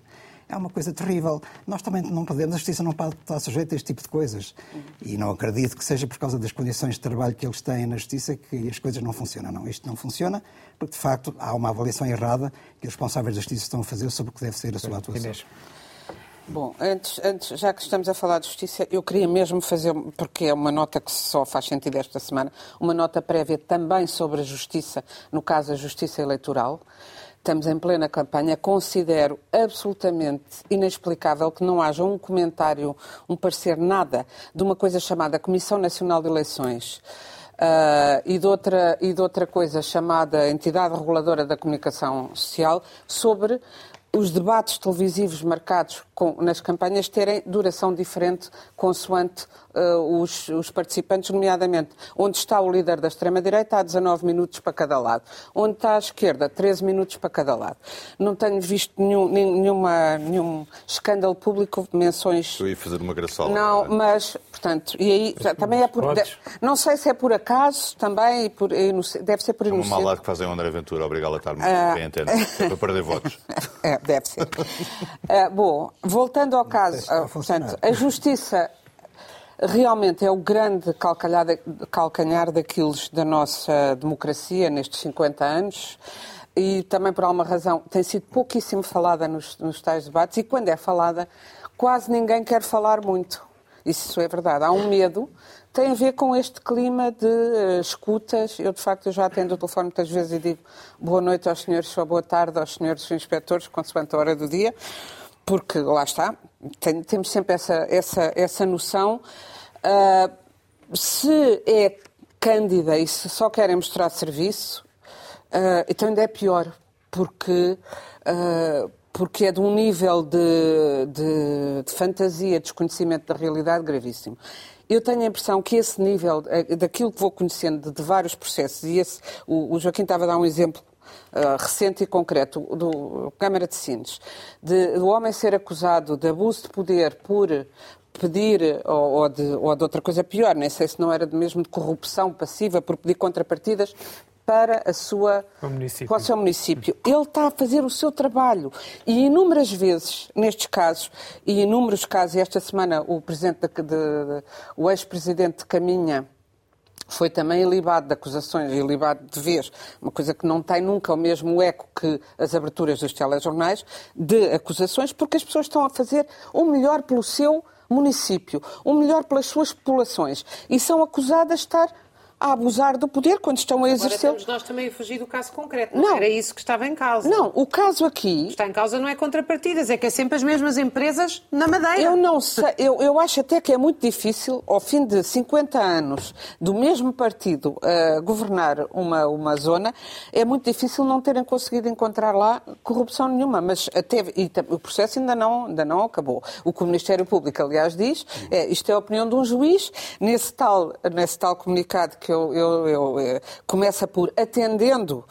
é uma coisa terrível. Nós também não podemos, a justiça não pode estar sujeita a este tipo de coisas. E não acredito que seja por causa das condições de trabalho que eles têm na justiça que as coisas não funcionam. Não, isto não funciona porque, de facto, há uma avaliação errada que os responsáveis da justiça estão a fazer sobre o que deve ser a sua atuação. Bom, antes, antes, já que estamos a falar de justiça, eu queria mesmo fazer, porque é uma nota que só faz sentido esta semana, uma nota prévia também sobre a justiça, no caso a justiça eleitoral. Estamos em plena campanha. Considero absolutamente inexplicável que não haja um comentário, um parecer, nada, de uma coisa chamada Comissão Nacional de Eleições. Uh, e, de outra, e de outra coisa chamada Entidade Reguladora da Comunicação Social sobre os debates televisivos marcados com, nas campanhas terem duração diferente consoante uh, os, os, participantes, nomeadamente onde está o líder da extrema-direita, há 19 minutos para cada lado. Onde está a esquerda, 13 minutos para cada lado. Não tenho visto nenhum, nenhuma, nenhum escândalo público, menções... Eu ia fazer uma graçola. Não, mas, portanto, e aí também é por... Não sei se é por acaso, também, por, deve ser por inocência. É uma maldade que fazem o André Ventura, obrigá-lo a estar muito uh... bem entende, é para perder votos. é, deve ser. Uh, bom, voltando ao caso, uh, portanto, a justiça realmente é o grande calcanhar, calcanhar daqueles da nossa democracia nestes 50 anos e também por alguma razão tem sido pouquíssimo falada nos, nos tais debates e quando é falada quase ninguém quer falar muito. Isso é verdade. Há um medo tem a ver com este clima de uh, escutas. Eu, de facto, já atendo o telefone muitas vezes e digo boa noite aos senhores ou boa tarde aos senhores inspectores, consoante a hora do dia, porque lá está, tem, temos sempre essa, essa, essa noção. Uh, se é cândida e se só querem mostrar serviço, uh, então ainda é pior, porque porque é de um nível de, de, de, fantasia, desconhecimento da realidade gravíssimo. Eu tenho a impressão que esse nível, eh, daquilo que vou conhecendo de, de vários processos, e esse, o, o, Joaquim estava a dar um exemplo uh, recente e concreto, do Câmara de Sines, de, do homem ser acusado de abuso de poder por pedir, ou, ou, de, ou de outra coisa pior, nem sei se não era mesmo de corrupção passiva, por pedir contrapartidas para, a sua, o para o seu município. Ele está a fazer o seu trabalho. E inúmeras vezes, nestes casos, e inúmeros casos, e esta semana o, presidente de, de, de, o ex-presidente de Caminha foi também ilibado de acusações, ilibado de vez, uma coisa que não tem nunca o mesmo eco que as aberturas dos telejornais, de acusações, porque as pessoas estão a fazer o melhor pelo seu município, o melhor pelas suas populações, e são acusadas de estar a abusar do poder quando estão a Agora exercer. estamos nós também a fugir do caso concreto. Não, Não. era isso que estava em causa. Não, o caso aqui Está em causa não é contrapartidas, é que é sempre as mesmas empresas na Madeira. Eu não sei, eu, eu acho até que é muito difícil, ao fim de 50 anos do mesmo partido uh, governar uma, uma zona, é muito difícil não terem conseguido encontrar lá corrupção nenhuma. Mas até, e, o processo ainda não, ainda não acabou. O que o Ministério Público, aliás, diz, é, isto é a opinião de um juiz, nesse tal, nesse tal comunicado que eu, eu, eu, eh, começa por atendendo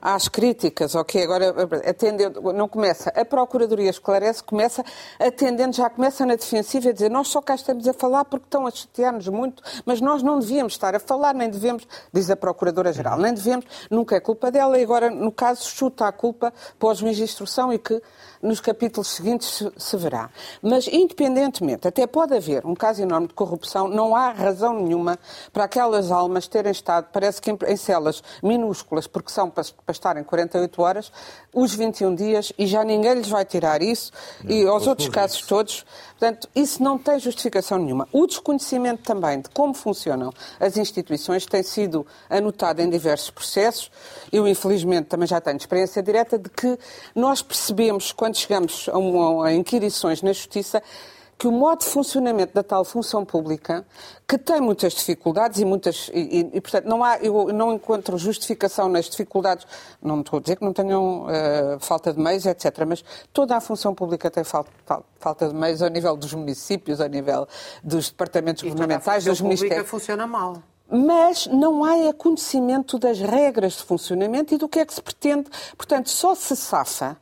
às críticas, ok, agora atendendo, não começa, a Procuradoria esclarece, começa atendendo, já começa na defensiva a dizer nós só cá estamos a falar porque estão a chatear-nos muito, mas nós não devíamos estar a falar, nem devemos, diz a Procuradora-Geral, nem devemos, nunca é culpa dela e agora, no caso, chuta a culpa para o juiz de instrução e que nos capítulos seguintes se, verá. Mas, independentemente, até pode haver um caso enorme de corrupção, não há razão nenhuma para aquelas almas terem estado, parece que em, celas minúsculas, porque são para, para estarem 48 horas, os 21 dias, e já ninguém lhes vai tirar isso, e aos outros casos todos. Portanto, isso não tem justificação nenhuma. O desconhecimento também de como funcionam as instituições tem sido anotado em diversos processos. Eu, infelizmente, também já tenho experiência direta de que nós percebemos, quando chegamos a, um- a inquirições na Justiça, que o modo de funcionamento da tal função pública, que tem muitas dificuldades e muitas. E, e- e, portanto, não há, eu não encontro justificação nas dificuldades. Não estou a dizer que não tenham eh, falta de meios, etc. Mas toda a função pública tem falta, fal- falta de meios ao nível dos municípios, ao nível dos departamentos E a governamentais, função dos pública ministérios funciona mal. mas não há é conhecimento das regras de funcionamento e do que é que se pretende. Portanto, só se safa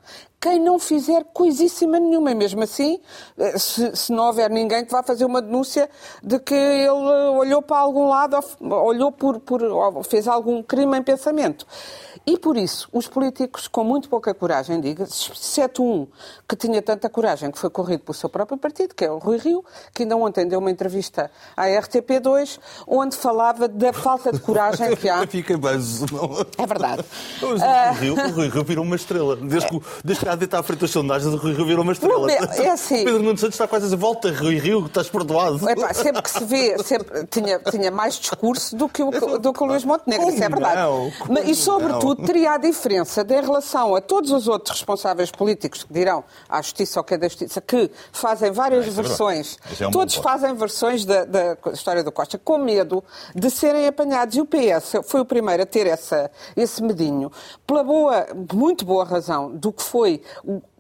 quem não fizer coisíssima nenhuma. E mesmo assim, eh, se, se não houver ninguém que vá fazer uma denúncia de que ele eh, olhou para algum lado, olhou por, por fez algum crime em pensamento. E por isso, os políticos com muito pouca coragem, diga exceto um que tinha tanta coragem que foi corrido pelo seu próprio partido, que é o Rui Rio, que ainda ontem deu uma entrevista à RTP2, onde falava da falta de coragem que há. Fica bem, não. É verdade. Mas Ah. O Rui Rio, o Rui Rio virou uma estrela. Desde que, desde que a está à frente das sondagens, o Rui Rio virou uma estrela. É assim. O Pedro Nuno Santos está quase a dizer, volta Rui Rio, estás perdoado. Epá, sempre que se vê, sempre tinha, tinha mais discurso do que o, do que o Luís Montenegro, Como isso é verdade. não? Como e, sobretudo, não? teria a diferença de, em relação a todos os outros responsáveis políticos que dirão à Justiça ou que é da Justiça, que fazem várias é verdade. versões, é um todos fazem versões da, da história do Costa, com medo de serem apanhados. E o PS foi o primeiro a ter essa, esse medinho, pela boa, muito boa razão do que foi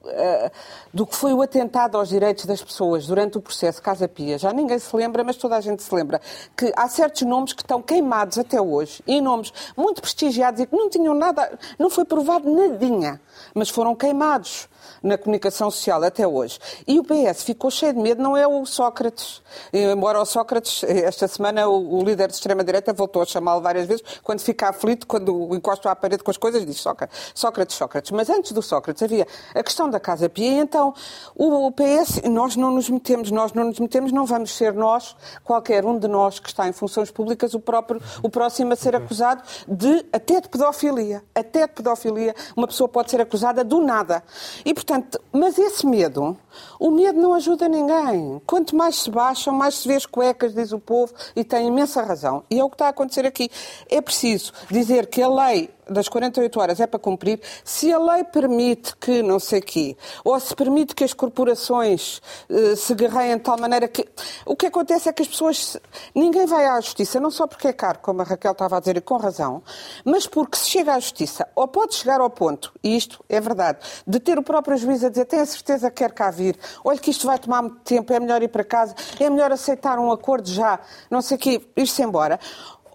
eh, do que foi o atentado aos direitos das pessoas durante o processo Casa Pia. Já ninguém se lembra, mas toda a gente se lembra que há certos nomes que estão queimados até hoje, e nomes muito prestigiados e que não tinham nada, não foi provado nadinha, mas foram queimados na comunicação social até hoje. E o PS ficou cheio de medo, não é o Sócrates. Embora o Sócrates, esta semana, o, o líder de extrema-direita voltou a chamá-lo várias vezes, quando fica aflito, quando encosta à parede com as coisas, diz Sócrates, Sócrates, Sócrates. Mas antes do Sócrates havia a questão da Casa Pia, e então o, o PS, nós não nos metemos, nós não nos metemos, não vamos ser nós, qualquer um de nós que está em funções públicas, o próprio, o próximo a ser acusado de, até de pedofilia, até de pedofilia, uma pessoa pode ser acusada do nada. E, portanto, mas esse medo, o medo não ajuda ninguém. Quanto mais se baixam, mais se vê as cuecas, diz o povo, e tem imensa razão. E é o que está a acontecer aqui. É preciso dizer que a lei das 48 horas é para cumprir, se a lei permite que não sei quê, ou se permite que as corporações eh, se guerreiem de tal maneira que... O que acontece é que as pessoas... Ninguém vai à justiça, não só porque é caro, como a Raquel estava a dizer, e com razão, mas porque se chega à justiça, ou pode chegar ao ponto, e isto é verdade, de ter o próprio juiz a dizer, tem a certeza que quer cá vir, olha que isto vai tomar muito tempo, é melhor ir para casa, é melhor aceitar um acordo já, não sei o quê, ir-se embora.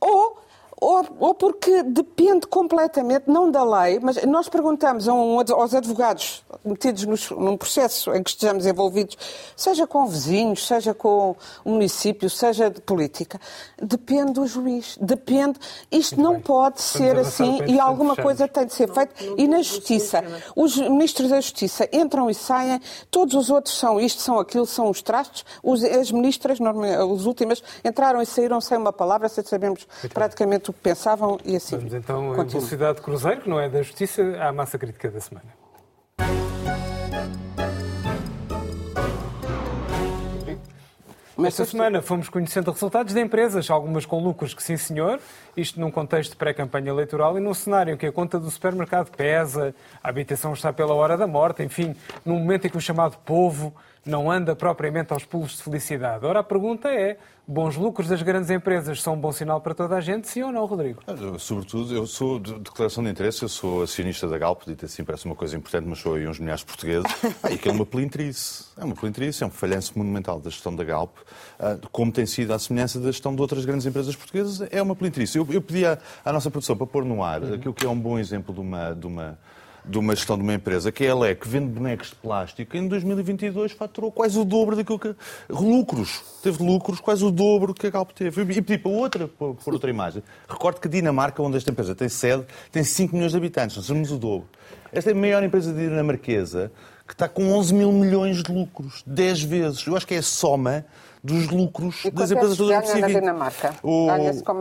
Ou ou, ou porque depende completamente, não da lei, mas nós perguntamos a um aos advogados metidos nos- num processo em que estejamos envolvidos, seja com vizinhos, seja com o município, seja de política, depende do juiz, depende. Isto não bem. pode Vamos ser assim e alguma fechamos. coisa tem de ser feita. E na justiça, os ministros da justiça entram e saem, todos os outros são isto, são aquilo, são os trastes. Os, as ministras, as últimas, entraram e saíram sem uma palavra, sem sabermos praticamente o que pensavam e assim. Vamos então continua. velocidade de cruzeiro, que não é da justiça, à massa crítica da semana. Esta semana fomos conhecendo resultados de empresas, algumas com lucros que sim senhor, isto num contexto de pré-campanha eleitoral e num cenário em que a conta do supermercado pesa, a habitação está pela hora da morte, enfim, num momento em que o chamado povo não anda propriamente aos pulos de felicidade. Ora, a pergunta é, bons lucros das grandes empresas são um bom sinal para toda a gente, sim ou não, Rodrigo? Sobretudo, eu sou de declaração de interesse, eu sou acionista da Galp, dito assim parece uma coisa importante, mas sou aí uns milhares de portugueses, ah, e que é uma pelintrice, é uma pelintrice, é um falhanço monumental da gestão da Galp, ah, como tem sido a semelhança da gestão de outras grandes empresas portuguesas, é uma pelintrice. Eu, eu pedi à, à nossa produção para pôr no ar aquilo que é um bom exemplo de uma, de uma de uma gestão de uma empresa, que é a LE, que vende bonecos de plástico, em 2022 faturou quase o dobro daquilo que... Lucros. Teve lucros quase o dobro que a Galp teve. E pedi para outra, por outra imagem. Recordo que Dinamarca, onde esta empresa tem sede, tem 5 milhões de habitantes. Nós somos o dobro. Esta é a maior empresa dinamarquesa que está com 11 mil milhões de lucros. 10 vezes. Eu acho que é a soma dos lucros e das empresas todas ganha na Dinamarca? O...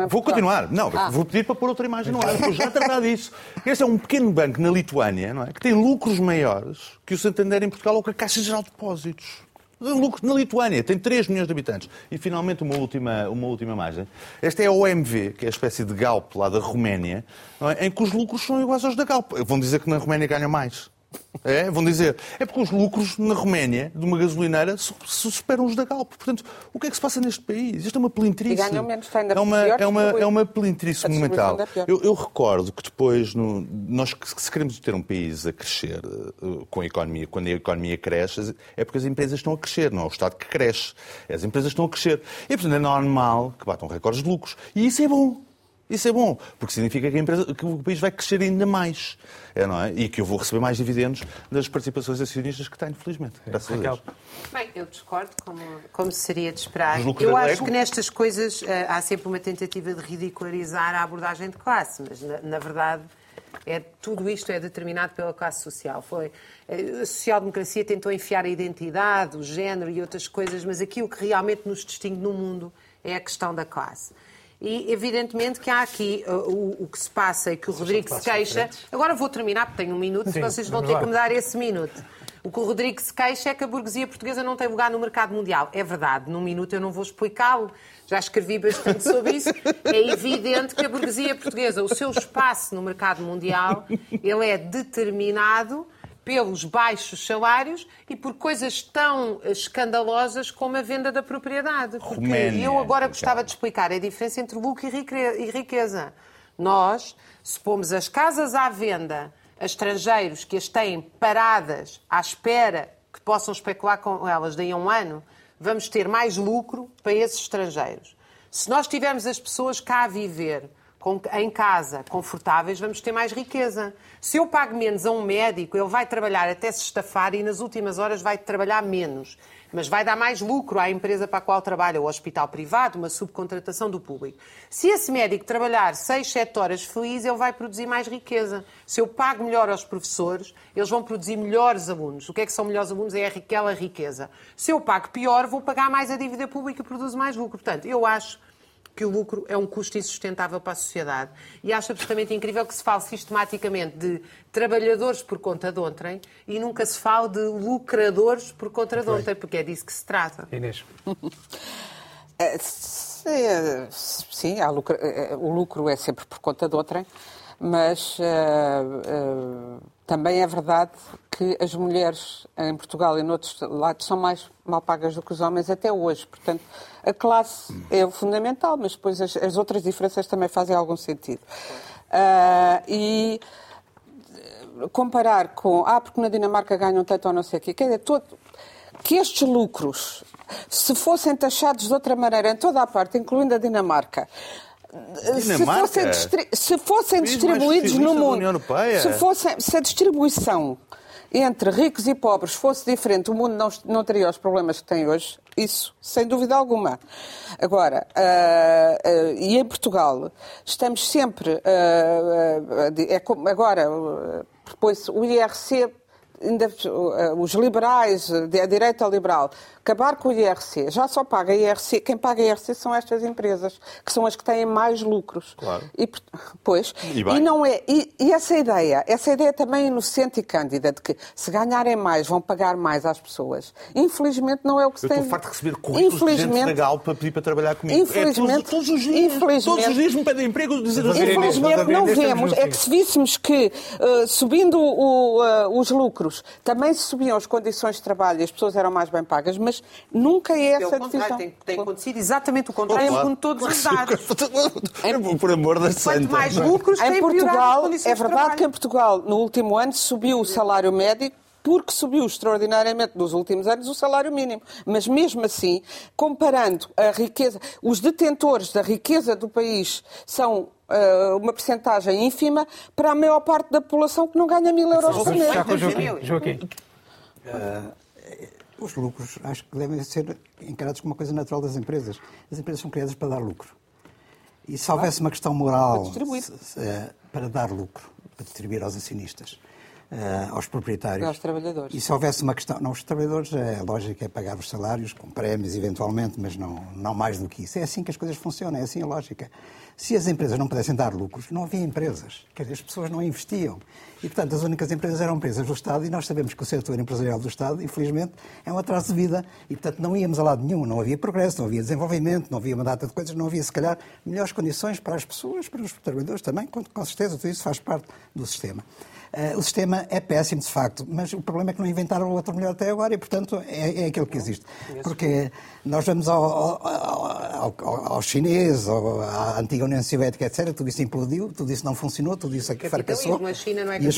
Vou continuar. Não, ah. vou pedir para pôr outra imagem no ar. Vou já tratar disso. Este é um pequeno banco na Lituânia, não é? que tem lucros maiores que o Santander em Portugal ou que a Caixa Geral de Depósitos. Lucros na Lituânia, tem 3 milhões de habitantes. E finalmente uma última, uma última imagem. Esta é a OMV, que é a espécie de Galp lá da Roménia, é? em que os lucros são iguais aos da Galp. Vão dizer que na Roménia ganham mais. É, vão dizer. É porque os lucros na Roménia de uma gasolineira superam os da Galp. Portanto, o que é que se passa neste país? Isto é uma pelintrice. E ganham menos, ainda é uma, é uma, é uma pelintrice monumental. Eu, eu, recordo que depois, no, nós se queremos ter um país a crescer uh, com a economia, quando a economia cresce, é porque as empresas estão a crescer, não é o Estado que cresce. As empresas estão a crescer. E, portanto, é normal que batam recordes de lucros. E isso é bom. Isso é bom, porque significa que, a empresa, que o país vai crescer ainda mais. É, não é? E que eu vou receber mais dividendos das participações acionistas que tenho, felizmente. É. Graças a Deus. Bem, eu discordo, como, como seria de esperar. Eu acho que nestas coisas uh, há sempre uma tentativa de ridicularizar a abordagem de classe, mas na, na verdade é, tudo isto é determinado pela classe social. Foi, eh, a social-democracia tentou enfiar a identidade, o género e outras coisas, mas aquilo que realmente nos distingue no mundo é a questão da classe. E, evidentemente, que há aqui uh, o, o, que se passa e que o Rodrigo se queixa. Diferentes. Agora vou terminar, porque tenho um minuto, Sim, vocês vão ter que me dar esse minuto. O que o Rodrigo se queixa é que a burguesia portuguesa não tem lugar no mercado mundial. É verdade, num minuto eu não vou explicá-lo, já escrevi bastante sobre isso. É evidente que a burguesia portuguesa, o seu espaço no mercado mundial, ele é determinado pelos baixos salários e por coisas tão escandalosas como a venda da propriedade. Porque Roménia, eu agora gostava de explicar a diferença entre lucro e riqueza. Nós, se pomos as casas à venda a estrangeiros que as têm paradas à espera que possam especular com elas daí a um ano, vamos ter mais lucro para esses estrangeiros. Se nós tivermos as pessoas cá a viver com, em casa, confortáveis, vamos ter mais riqueza. Se eu pago menos a um médico, ele vai trabalhar até se estafar e nas últimas horas vai trabalhar menos. Mas vai dar mais lucro à empresa para a qual trabalha, o hospital privado, uma subcontratação do público. Se esse médico trabalhar 6, 7 horas feliz, ele vai produzir mais riqueza. Se eu pago melhor aos professores, eles vão produzir melhores alunos. O que é que são melhores alunos? É aquela riqueza. Se eu pago pior, vou pagar mais a dívida pública e produzo mais lucro. Portanto, eu acho que o lucro é um custo insustentável para a sociedade. E acho absolutamente incrível que se fale sistematicamente de trabalhadores por conta de ontem e nunca se fale de lucradores por conta de ontem, porque é disso que se trata. Inês. É, sim, lucro, é, o lucro é sempre por conta de outrem, mas uh, uh, também é verdade que as mulheres em Portugal e noutros lados são mais mal pagas do que os homens até hoje. Portanto, a classe é fundamental, mas depois as, as outras diferenças também fazem algum sentido. Uh, e comparar com, ah, porque na Dinamarca ganham tanto ou não sei o quê, quer dizer, todo, que estes lucros, se fossem taxados de outra maneira em toda a parte, incluindo a Dinamarca, se fossem, se fossem distribuídos no mundo, se, fossem, se a distribuição entre ricos e pobres fosse diferente, o mundo não, não teria os problemas que tem hoje. Isso, sem dúvida alguma. Agora, uh, uh, e em Portugal, estamos sempre. Uh, é como agora, depois o IRC ainda, eh, os liberais, a direita liberal, acabar com o IRC, já só paga IRC, quem paga IRC são estas empresas, que são as que têm mais lucros. Claro. E, pois, E e, não é, e, e essa ideia, essa ideia também inocente e cândida de que se ganharem mais vão pagar mais às pessoas, infelizmente não é o que se Eu tem. estou farto de receber currículos de gente da Galp para pedir para trabalhar comigo. Infelizmente- É, todos, todos os dias, infelizmente- todos os dias me pedem emprego. Ver Inês, Infelizmente não vemos, é que se víssemos que uh, subindo o, uh, os lucros também se subiam as condições de trabalho e as pessoas eram mais bem pagas, mas nunca é essa Pelo a decisão. contrário, tem, tem acontecido exatamente o contrário, Claro. segundo todos os dados. Por amor da santa. Quanto mais lucros, tem Em Portugal, é de verdade que em Portugal, no último ano, subiu o salário médio porque subiu extraordinariamente nos últimos anos o salário mínimo. Mas mesmo assim, comparando a riqueza, os detentores da riqueza do país são uma percentagem ínfima para a maior parte da população que não ganha mil euros por mês. Joaquim. Joaquim. Os lucros acho que devem ser encarados como uma coisa natural das empresas. As empresas são criadas para dar lucro. E se houvesse uma questão moral Para se- se- eh, para dar lucro, para distribuir aos acionistas, eh, aos proprietários. E aos trabalhadores. E se houvesse uma questão. Não, os trabalhadores, é lógico, é pagar os salários, com prémios eventualmente, mas não, não mais do que isso. É assim que as coisas funcionam, é assim a lógica. Se as empresas não pudessem dar lucros, não havia empresas. Quer dizer, as pessoas não investiam. E, portanto, as únicas empresas eram empresas do Estado e nós sabemos que o setor empresarial do Estado, infelizmente, é um atraso de vida. E, portanto, não íamos a lado nenhum. Não havia progresso, não havia desenvolvimento, não havia uma data de coisas, não havia, se calhar, melhores condições para as pessoas, para os trabalhadores também, com, com certeza, tudo isso faz parte do sistema. Eh, o sistema é péssimo, de facto, mas o problema é que não inventaram outro melhor até agora e, portanto, é, é aquele que existe. Porque nós vamos ao, ao, ao, ao, chinês, ao, à antiga União Soviética, etc., tudo isso implodiu, tudo isso não funcionou, tudo isso aqui Capitalismo, fracassou. a China não é e as,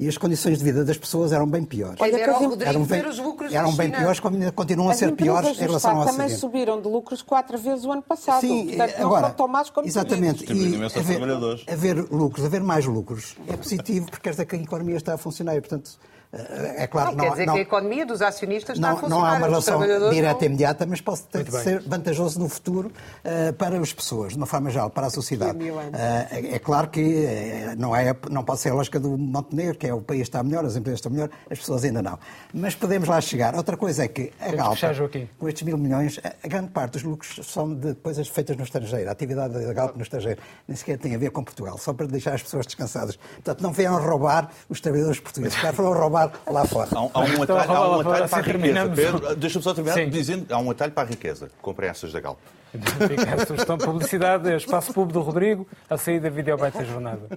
e as condições de vida das pessoas eram bem piores. Olha, Era Rodrigo Eram bem, ver os lucros eram bem piores, continuam a ser piores em relação ao Estado também Ocidente. subiram de lucros quatro vezes o ano passado. Sim, Portanto, não agora, são tão más como exatamente. E haver, haver lucros, haver mais lucros é positivo porque quer dizer que a economia está a funcionar e, portanto, é claro Não, não, quer dizer não, que a economia dos acionistas está a não, funcionar. não há uma relação direta e não. imediata, mas pode ser vantajoso no futuro eh, para as pessoas, de uma forma geral, para a sociedade. Eh, é, é claro que eh, não, é, não pode ser a lógica do Montenegro, que é o país está melhor, as empresas estão melhor, as pessoas ainda não. Mas podemos lá chegar. Outra coisa é que a que Joaquim. com estes mil milhões, a, a grande parte dos lucros são de coisas feitas no estrangeiro. A atividade da Galp no estrangeiro nem sequer tem a ver com Portugal, só para deixar as pessoas descansadas. Portanto, não venham roubar os trabalhadores portugueses, já foram roubar lá fora. Há um, há um Então, atalho, há um atalho assim para a riqueza. terminamos. Pedro, deixa-me só terminar Sim. dizendo há um atalho para a riqueza. Comprem essas da Galp. Fica a sugestão de publicidade, espaço público do Rodrigo, a saída videobite da jornada.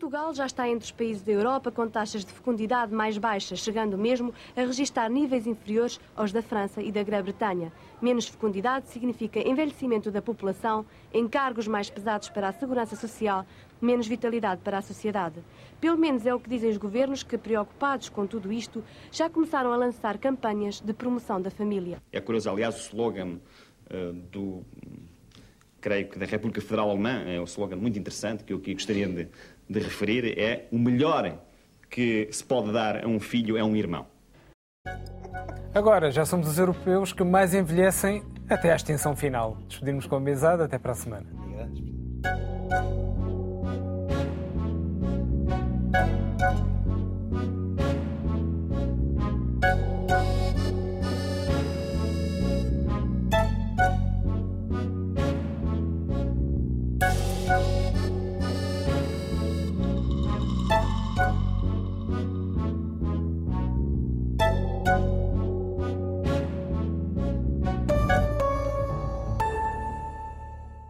Portugal já está entre os países da Europa com taxas de fecundidade mais baixas, chegando mesmo a registrar níveis inferiores aos da França e da Grã-Bretanha. Menos fecundidade significa envelhecimento da população, encargos mais pesados para a segurança social, menos vitalidade para a sociedade. Pelo menos é o que dizem os governos que, preocupados com tudo isto, já começaram a lançar campanhas de promoção da família. É curioso, aliás, o slogan eh, do, creio que da República Federal Alemã, é um slogan muito interessante que eu aqui gostaria de, de referir, é o melhor que se pode dar a um filho é um irmão. Agora, já somos os europeus que mais envelhecem até à extinção final. Despedimos com a mesada, até para a semana.